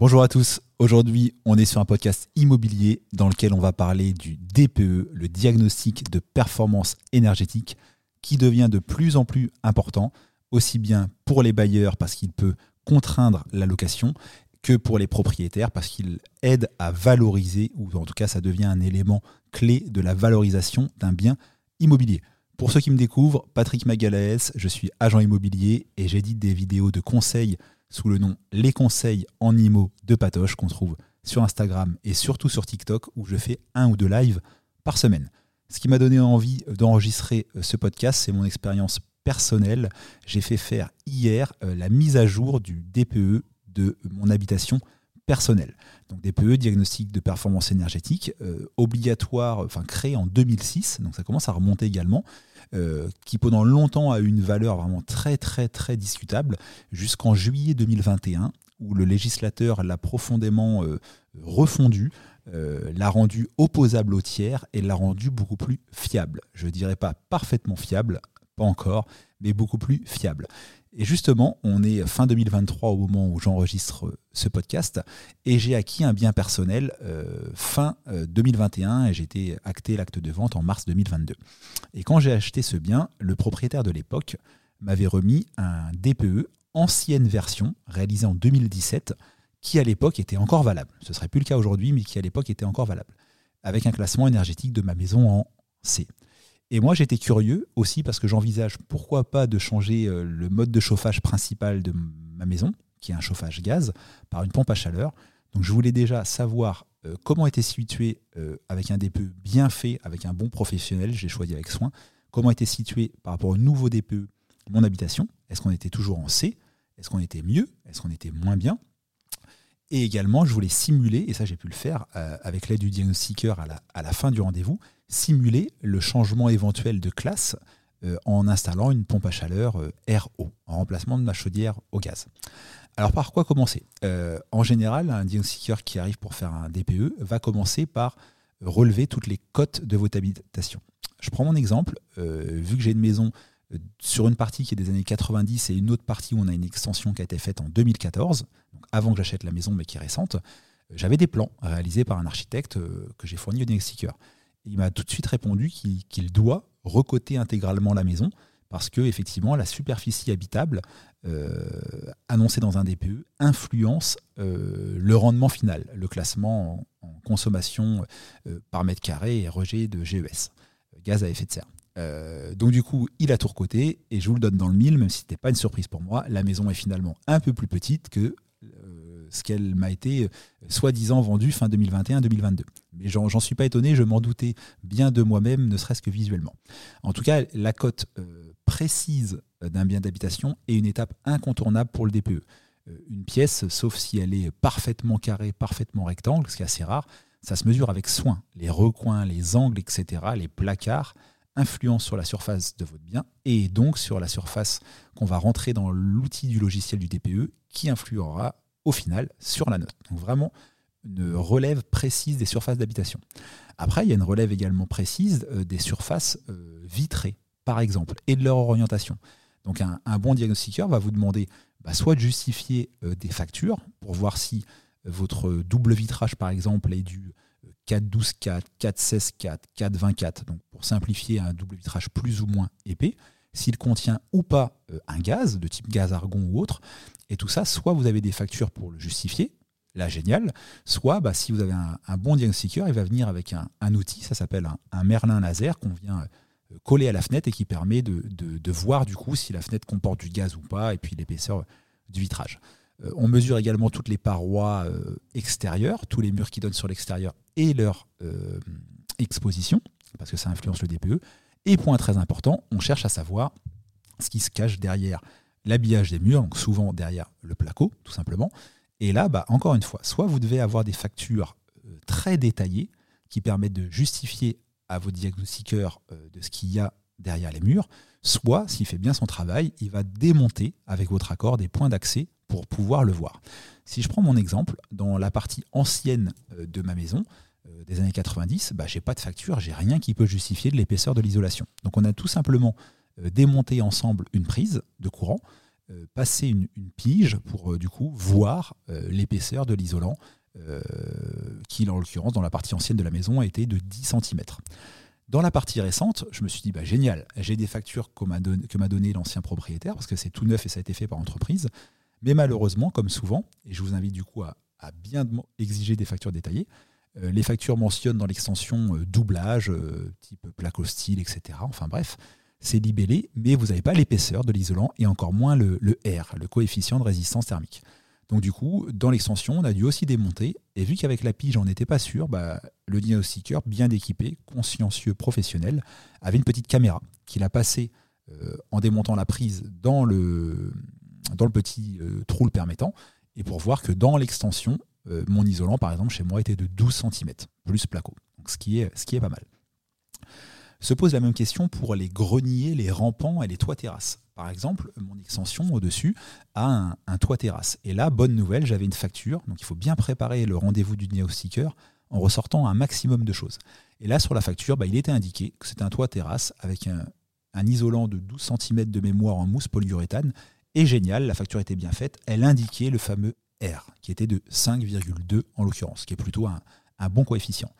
Bonjour à tous. Aujourd'hui, on est sur un podcast immobilier dans lequel on va parler du DPE, le diagnostic de performance énergétique, qui devient de plus en plus important, aussi bien pour les bailleurs parce qu'il peut contraindre la location que pour les propriétaires parce qu'il aide à valoriser, ou en tout cas ça devient un élément clé de la valorisation d'un bien immobilier. Pour ceux qui me découvrent, Patrick Magalaès, je suis agent immobilier et j'édite des vidéos de conseils sous le nom Les conseils en IMO de Patoche qu'on trouve sur Instagram et surtout sur TikTok où je fais un ou deux lives par semaine. Ce qui m'a donné envie d'enregistrer euh, ce podcast, c'est mon expérience personnelle. J'ai fait faire hier euh, la mise à jour du DPE de mon habitation personnelle. Donc DPE, diagnostic de performance énergétique, euh, obligatoire, enfin créé en 2006, donc ça commence à remonter également, euh, qui pendant longtemps a eu une valeur vraiment très très très discutable, jusqu'en juillet 2021, où le législateur l'a profondément euh, refondu, l'a rendu opposable au tiers et l'a rendu beaucoup plus fiable. Je ne dirais pas parfaitement fiable, pas encore, mais beaucoup plus fiable. Et justement, on est fin 2023 au moment où j'enregistre euh, ce podcast et j'ai acquis un bien personnel euh, fin 2021 euh, et j'ai été acté l'acte de vente en mars 2022. Et quand j'ai acheté ce bien, le propriétaire de l'époque m'avait remis un DPE ancienne version réalisé en 2017 qui à l'époque était encore valable. Ce serait plus le cas aujourd'hui, mais qui à l'époque était encore valable, avec un classement énergétique de ma maison en C. Et moi, j'étais curieux aussi parce que j'envisage pourquoi pas de changer euh, le mode de chauffage principal de ma maison, qui est un chauffage gaz, par une pompe à chaleur. Donc je voulais déjà savoir euh, comment était situé euh, avec un DPE bien fait, avec un bon professionnel, j'ai choisi avec soin, comment était situé par rapport au nouveau DPE mon habitation? Est-ce qu'on était toujours en C? Est-ce qu'on était mieux? Est-ce qu'on était moins bien? Et également, je voulais simuler, et ça j'ai pu le faire avec l'aide du diagnostiqueur à la, à la fin du rendez-vous, simuler le changement éventuel de classe euh, en installant une pompe à chaleur euh, RO, en remplacement de ma chaudière au gaz. Alors par quoi commencer? Euh, En général, un diagnostiqueur qui arrive pour faire un DPE va commencer par relever toutes les cotes de votre habitation. Je prends mon exemple, vu que j'ai une maison sur une partie qui est des années 90 et une autre partie où on a une extension qui a été faite en 2014, donc avant que j'achète la maison mais qui est récente, j'avais des plans réalisés par un architecte que j'ai fourni au diagnostiqueur il m'a tout de suite répondu qu'il doit recoter intégralement la maison parce que effectivement la superficie habitable euh, annoncée dans un DPE influence euh, le rendement final, le classement en, consommation euh, par mètre carré et rejet de GES, gaz à effet de serre. donc du coup, il a tout recoté et je vous le donne dans le mille, même si ce n'était pas une surprise pour moi. La maison est finalement un peu plus petite que ce qu'elle m'a été euh, soi-disant vendue fin 2021-2022. Mais j'en suis pas étonné, je m'en doutais bien de moi-même, ne serait-ce que visuellement. En tout cas, la cote euh, précise d'un bien d'habitation est une étape incontournable pour le DPE. Euh, une pièce, sauf si elle est parfaitement carrée, parfaitement rectangle, ce qui est assez rare, ça se mesure avec soin. Les recoins, les angles, etc., les placards influencent sur la surface de votre bien et donc sur la surface qu'on va rentrer dans l'outil du logiciel du DPE qui influera au final sur la note. Donc vraiment une relève précise des surfaces d'habitation. Après, il y a une relève également précise euh, des surfaces euh, vitrées, par exemple, et de leur orientation. Donc un, bon diagnostiqueur va vous demander bah, soit de justifier euh, des factures pour voir si votre double vitrage, par exemple, est du 4-12-4, 4-16-4, 4-24, donc pour simplifier un double vitrage plus ou moins épais, s'il contient ou pas un gaz, de type gaz argon ou autre, et tout ça, soit vous avez des factures pour le justifier, là génial, soit bah, si vous avez un, bon diagnostiqueur, il va venir avec un, outil, ça s'appelle un, Merlin laser qu'on vient euh, coller à la fenêtre et qui permet de, voir du coup si la fenêtre comporte du gaz ou pas, et puis l'épaisseur du vitrage. Euh, on mesure également toutes les parois euh, extérieures, tous les murs qui donnent sur l'extérieur et leur exposition, parce que ça influence le DPE. Et point très important, on cherche à savoir ce qui se cache derrière l'habillage des murs, donc souvent derrière le placo, tout simplement. Et là, bah, encore une fois, soit vous devez avoir des factures euh, très détaillées qui permettent de justifier à vos diagnostiqueurs euh, de ce qu'il y a derrière les murs, soit, s'il fait bien son travail, il va démonter avec votre accord des points d'accès pour pouvoir le voir. Si je prends mon exemple, dans la partie ancienne euh, de ma maison, des années 90, bah, j'ai pas de facture, j'ai rien qui peut justifier de l'épaisseur de l'isolation. Donc on a tout simplement démonter ensemble une prise de courant passer une, pige pour du coup voir l'épaisseur de l'isolant qui, en l'occurrence, dans la partie ancienne de la maison, été de 10 cm. Dans la partie récente, je me suis dit, bah, génial, j'ai des factures que m'a donné, l'ancien propriétaire, parce que c'est tout neuf et ça a été fait par entreprise. Mais malheureusement, comme souvent, et je vous invite du coup à, bien exiger des factures détaillées, euh, les factures mentionnent dans l'extension euh, doublage, euh, type plaque style, etc. Enfin bref, c'est libellé, mais vous n'avez pas l'épaisseur de l'isolant et encore moins le R, le coefficient de résistance thermique. Donc du coup, dans l'extension, on a dû aussi démonter. Et vu qu'avec la pige, on n'était pas sûr, bah, le diagnostiqueur, bien équipé, consciencieux, professionnel, avait une petite caméra qu'il a passée euh, en démontant la prise dans le, dans le petit euh, trou le permettant, et pour voir que dans l'extension, euh, mon isolant, par exemple, chez moi, était de 12 cm, plus placo. Donc ce qui est, ce qui est pas mal. Se pose la même question pour les greniers, les rampants et les toits terrasses. Par exemple, mon extension au-dessus a un, toit terrasse. Et là, bonne nouvelle, j'avais une facture. Donc il faut bien préparer le rendez-vous du diagnostiqueur en ressortant un maximum de choses. Et là, sur la facture, bah, il était indiqué que c'était un toit terrasse avec un, isolant de 12 cm de mémoire en mousse polyuréthane. Et génial, la facture était bien faite. Elle indiquait le fameux R, qui était de 5,2 en l'occurrence, qui est plutôt un, bon coefficient.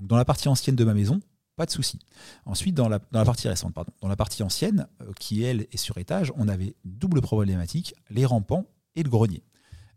Dans la partie ancienne de ma maison, pas de souci. Ensuite, dans la, partie récente, pardon, dans la partie ancienne, euh, qui elle est sur étage, on avait double problématique, les rampants et le grenier.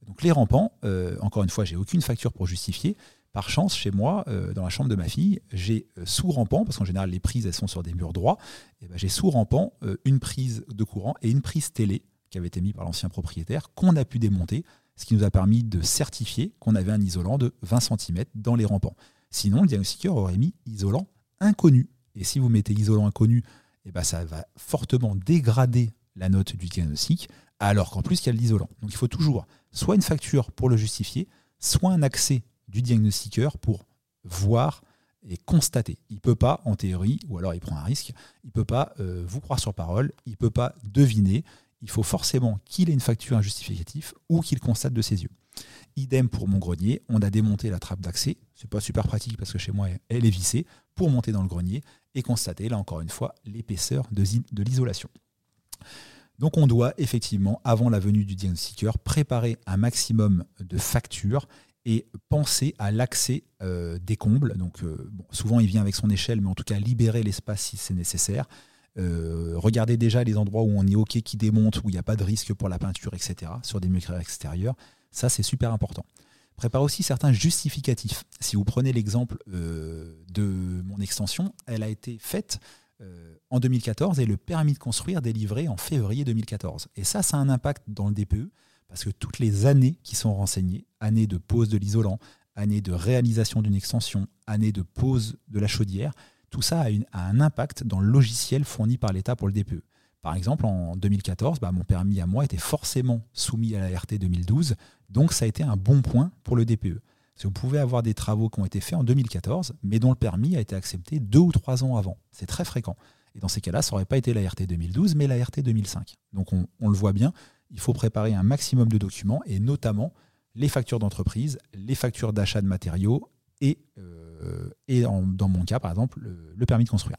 Donc les rampants, euh, encore une fois, j'ai aucune facture pour justifier. Par chance, chez moi, euh, dans la chambre de ma fille, j'ai sous rampant, parce qu'en général les prises elles sont sur des murs droits, et ben, j'ai sous rampant une prise de courant et une prise télé qui avait été mise par l'ancien propriétaire, qu'on a pu démonter, ce qui nous a permis de certifier qu'on avait un isolant de 20 cm dans les rampants. Sinon, le diagnostiqueur aurait mis isolant inconnu. Et si vous mettez isolant inconnu, eh ben ça va fortement dégrader la note du diagnostic, alors qu'en plus il y a l'isolant. Donc il faut toujours soit une facture pour le justifier, soit un accès du diagnostiqueur pour voir et constater. Il ne peut pas, en théorie, ou alors il prend un risque, il ne peut pas euh, vous croire sur parole, il ne peut pas deviner. Il faut forcément qu'il ait une facture, un justificatif, ou qu'il constate de ses yeux. Idem pour mon grenier, on a démonté la trappe d'accès. C'est pas super pratique parce que chez moi elle est vissée pour monter dans le grenier et constater là encore une fois l'épaisseur de, l'isolation. Donc on doit effectivement, avant la venue du diagnostiqueur, préparer un maximum de factures et penser à l'accès euh, des combles. Donc euh, souvent il vient avec son échelle, mais en tout cas libérer l'espace si c'est nécessaire. Euh, regardez déjà les endroits où on est OK qui démonte, où il n'y a pas de risque pour la peinture, etc. sur des murs extérieurs. Ça, c'est super important. Prépare aussi certains justificatifs. Si vous prenez l'exemple euh, de mon extension, elle a été faite euh, en 2014 et le permis de construire délivré en février 2014. Et ça, ça a un impact dans le DPE parce que toutes les années qui sont renseignées, années de pose de l'isolant, années de réalisation d'une extension, années de pose de la chaudière, tout ça a, un impact dans le logiciel fourni par l'État pour le DPE. Par exemple, en 2014, bah, mon permis à moi était forcément soumis à la RT 2012, donc ça a été un bon point pour le DPE. Parce vous pouvez avoir des travaux qui ont été faits en 2014, mais dont le permis a été accepté deux ou trois ans avant. C'est très fréquent. Et dans ces cas-là, ça n'aurait pas été la RT 2012, mais la RT 2005. Donc on, le voit bien, il faut préparer un maximum de documents, et notamment les factures d'entreprise, les factures d'achat de matériaux, et, euh, et dans mon cas, par exemple, le permis de construire.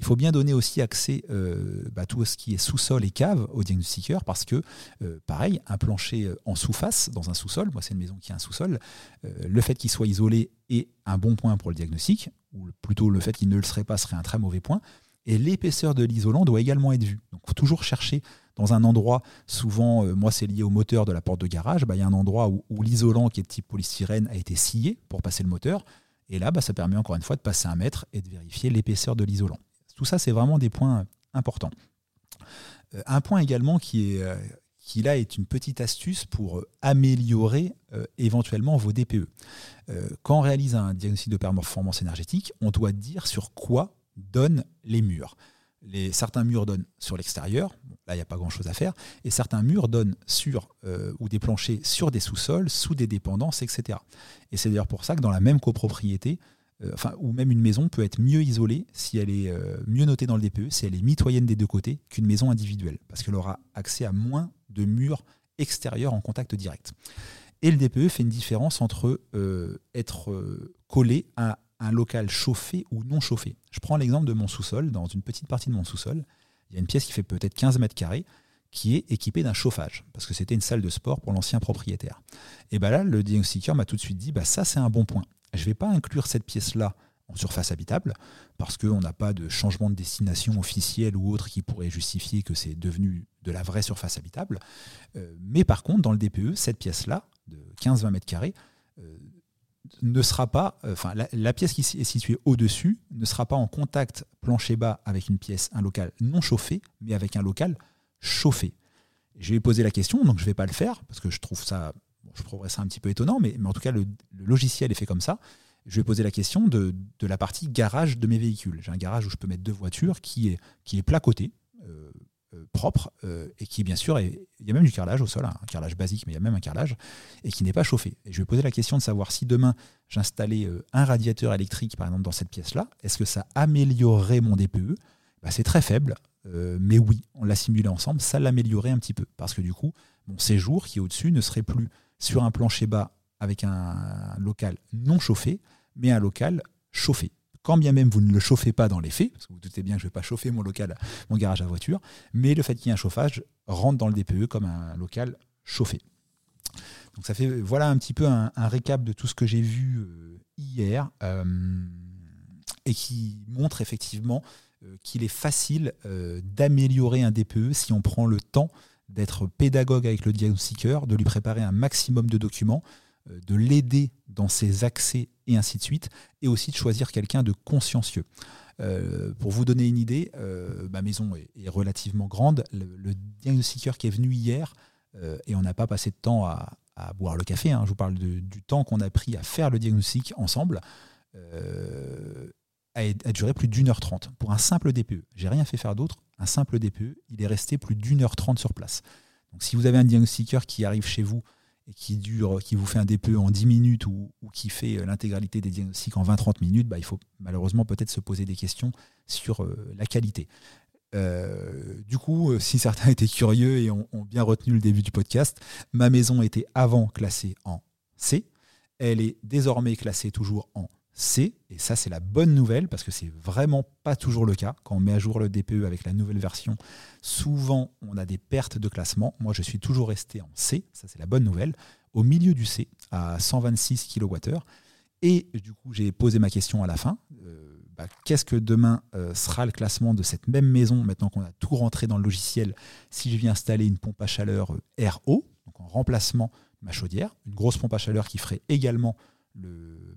Il faut bien donner aussi accès à euh, bah, tout ce qui est sous-sol et cave au diagnostiqueur parce que, euh, pareil, un plancher euh, en sous-face dans un sous-sol, moi c'est une maison qui a un sous-sol, le fait qu'il soit isolé est un bon point pour le diagnostic, ou plutôt le fait qu'il ne le serait pas serait un très mauvais point. Et l'épaisseur de l'isolant doit également être vue. Donc il faut toujours chercher dans un endroit, souvent, moi c'est lié au moteur de la porte de garage, bah, il y a un endroit où, l'isolant qui est de type polystyrène a été scié pour passer le moteur. Et là, bah, ça permet encore une fois de passer un mètre et de vérifier l'épaisseur de l'isolant. Tout ça, c'est vraiment des points importants. Euh, un point également qui est euh, qui là est une petite astuce pour améliorer euh, éventuellement vos DPE. quand on réalise un diagnostic de performance énergétique, on doit dire sur quoi donnent les murs. Les, certains murs donnent sur l'extérieur, là il n'y a pas grand chose à faire, et certains murs donnent sur ou des planchers sur des sous-sols, sous des dépendances, etc. Et c'est d'ailleurs pour ça que dans la même copropriété, enfin, ou même une maison peut être mieux isolée si elle est euh, mieux notée dans le DPE, si elle est mitoyenne des deux côtés qu'une maison individuelle, parce qu'elle aura accès à moins de murs extérieurs en contact direct. Et le DPE fait une différence entre euh, être collé à un local chauffé ou non chauffé. Je prends l'exemple de mon sous-sol. Dans une petite partie de mon sous-sol, il y a une pièce qui fait peut-être 15 mètres carrés, qui est équipée d'un chauffage, parce que c'était une salle de sport pour l'ancien propriétaire. Et bien là, le diagnostiqueur m'a tout de suite dit, bah ça c'est un bon point. Je ne vais pas inclure cette pièce-là en surface habitable, parce qu'on n'a pas de changement de destination officiel ou autre qui pourrait justifier que c'est devenu de la vraie surface habitable. Euh, mais par contre, dans le DPE, cette pièce-là, de 15-20 mètres carrés, euh, ne sera pas, euh, enfin la, pièce qui est située au-dessus ne sera pas en contact plancher bas avec une pièce, un local non chauffé, mais avec un local chauffé. Je vais poser la question, donc je ne vais pas le faire, parce que je trouve ça, je trouverais ça un petit peu étonnant, mais, mais en tout cas le, logiciel est fait comme ça. Je vais poser la question de, de la partie garage de mes véhicules. J'ai un garage où je peux mettre deux voitures qui est, qui est placoté, euh, euh, propre euh, et qui bien sûr il y a même du carrelage au sol, hein, un carrelage basique mais il y a même un carrelage et qui n'est pas chauffé. Et je vais poser la question de savoir si demain j'installais un radiateur électrique par exemple dans cette pièce là, est-ce que ça améliorerait mon DPE bah, C'est très faible, mais oui, on l'a simulé ensemble, ça l'améliorerait un petit peu parce que du coup mon séjour qui est au-dessus ne serait plus sur un plancher bas avec un local non chauffé, mais un local chauffé quand bien même vous ne le chauffez pas dans les faits, parce que vous, doutez bien que je ne vais pas chauffer mon local, mon garage à voiture, mais le fait qu'il y ait un chauffage rentre dans le DPE comme un local chauffé. Donc ça fait voilà un petit peu un, récap de tout ce que j'ai vu euh, hier euh, et qui montre effectivement euh, qu'il est facile d'améliorer un DPE si on prend le temps d'être pédagogue avec le diagnostiqueur, de lui préparer un maximum de documents, de l'aider dans ses accès et ainsi de suite, et aussi de choisir quelqu'un de consciencieux. Euh, pour vous donner une idée, euh, ma maison est, relativement grande. Le, diagnostiqueur qui est venu hier, euh, et on n'a pas passé de temps à, boire le café, hein, je vous parle du temps qu'on a pris à faire le diagnostic ensemble, a, a, duré plus d'une heure trente pour un simple DPE. J'ai rien fait faire d'autre, un simple DPE, il est resté plus d'une heure trente sur place. Donc si vous avez un diagnostiqueur qui arrive chez vous qui dure, qui vous fait un DPE en 10 minutes ou, qui fait euh, l'intégralité des diagnostics en 20-30 minutes, bah, il faut malheureusement peut-être se poser des questions sur euh, la qualité. Euh, du coup, si certains étaient curieux et ont, bien retenu le début du podcast, ma maison était avant classée en C. Elle est désormais classée toujours en C. Et ça, c'est la bonne nouvelle parce que c'est vraiment pas toujours le cas. Quand on met à jour le DPE avec la nouvelle version, souvent on a des pertes de classement. Moi, je suis toujours resté en C. Ça, c'est la bonne nouvelle. Au milieu du C, à 126 kWh. Et du coup, j'ai posé ma question à la fin. Euh, bah, qu'est-ce que demain euh, sera le classement de cette même maison maintenant qu'on a tout rentré dans le logiciel si je viens installer une pompe à chaleur euh, RO, donc en remplacement de ma chaudière, une grosse pompe à chaleur qui ferait également le,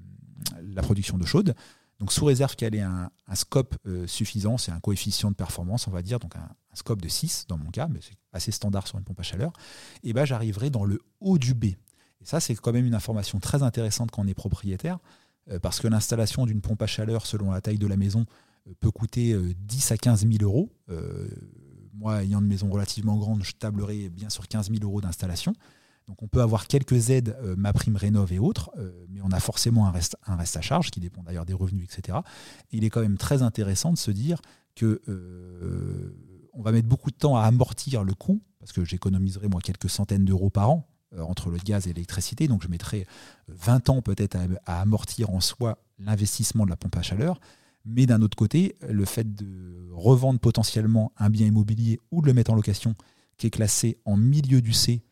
la production d'eau chaude. Donc sous réserve qu'elle ait un, scope euh, suffisant, c'est un coefficient de performance, on va dire, donc un, scope de 6 dans mon cas, mais c'est assez standard sur une pompe à chaleur, et ben j'arriverai dans le haut du B. Et ça, c'est quand même une information très intéressante quand on est propriétaire, euh, parce que l'installation d'une pompe à chaleur, selon la taille de la maison, euh, peut coûter 10 à 15 000 euros. moi, ayant une maison relativement grande, je tablerai bien sur 15 000 euros d'installation. Donc on peut avoir quelques aides, euh, ma prime rénov et autres, euh, mais on a forcément un reste, à charge qui dépend d'ailleurs des revenus, etc. il est quand même très intéressant de se dire que euh, on va mettre beaucoup de temps à amortir le coût, parce que j'économiserai moi quelques centaines d'euros par an entre le gaz et l'électricité, donc je mettrai 20 ans peut-être à, amortir en soi l'investissement de la pompe à chaleur. Mais d'un autre côté, le fait de revendre potentiellement un bien immobilier ou de le mettre en location qui est classé en milieu du C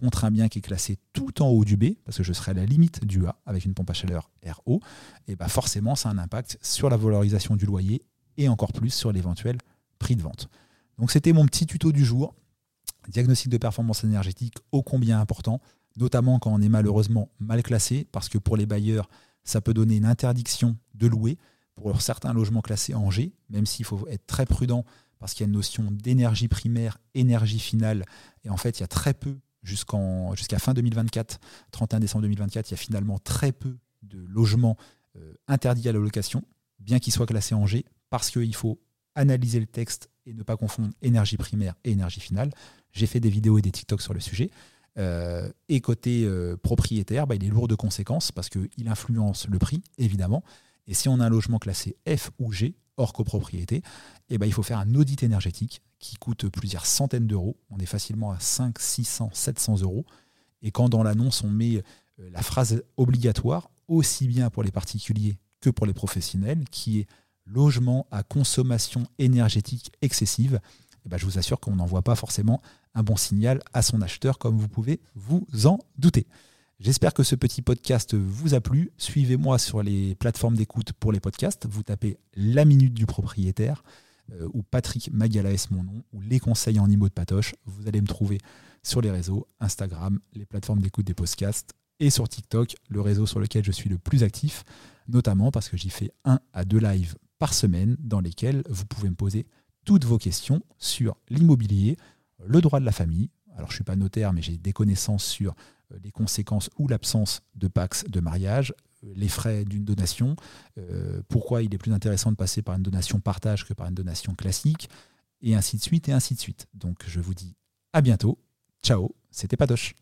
contre un bien qui est classé tout en haut du B, parce que je serai à la limite du A avec une pompe à chaleur RO, et bah forcément ça a un impact sur la valorisation du loyer et encore plus sur l'éventuel prix de vente. Donc c'était mon petit tuto du jour. Diagnostic de performance énergétique ô combien important, notamment quand on est malheureusement mal classé, parce que pour les bailleurs, ça peut donner une interdiction de louer pour certains logements classés en G, même s'il faut être très prudent parce qu'il y a une notion d'énergie primaire, énergie finale, et en fait il y a très peu jusqu'à fin 2024, 31 décembre 2024, il y a finalement très peu de logements euh, interdits à la location, bien qu'ils soient classés en G, parce qu'il faut analyser le texte et ne pas confondre énergie primaire et énergie finale. J'ai fait des vidéos et des TikTok sur le sujet. Euh, et côté euh, propriétaire, bah, il est lourd de conséquences parce qu'il influence le prix, évidemment. Et si on a un logement classé F ou G, hors copropriété, eh ben, il faut faire un audit énergétique qui coûte plusieurs centaines d'euros. On est facilement à 5, 600, 700 euros. Et quand dans l'annonce on met euh, la phrase obligatoire, aussi bien pour les particuliers que pour les professionnels, qui est logement à consommation énergétique excessive, eh ben, je vous assure qu'on n'envoie pas forcément un bon signal à son acheteur, comme vous pouvez vous en douter. J'espère que ce petit podcast vous a plu. Suivez-moi sur les plateformes d'écoute pour les podcasts. Vous tapez La Minute du Propriétaire euh, ou Patrick Magalaes, mon nom, ou les conseils en IMO de Patoche. Vous allez me trouver sur les réseaux Instagram, les plateformes d'écoute des podcasts et sur TikTok, le réseau sur lequel je suis le plus actif, notamment parce que j'y fais un à deux lives par semaine dans lesquels vous pouvez me poser toutes vos questions sur l'immobilier, le droit de la famille. Alors je ne suis pas notaire, mais j'ai des connaissances sur les conséquences ou l'absence de Pax de mariage, euh, les frais d'une donation, euh, pourquoi il est plus intéressant de passer par une donation partage que par une donation classique, et ainsi de suite, et ainsi de suite. Donc je vous dis à bientôt. Ciao, c'était Padoche.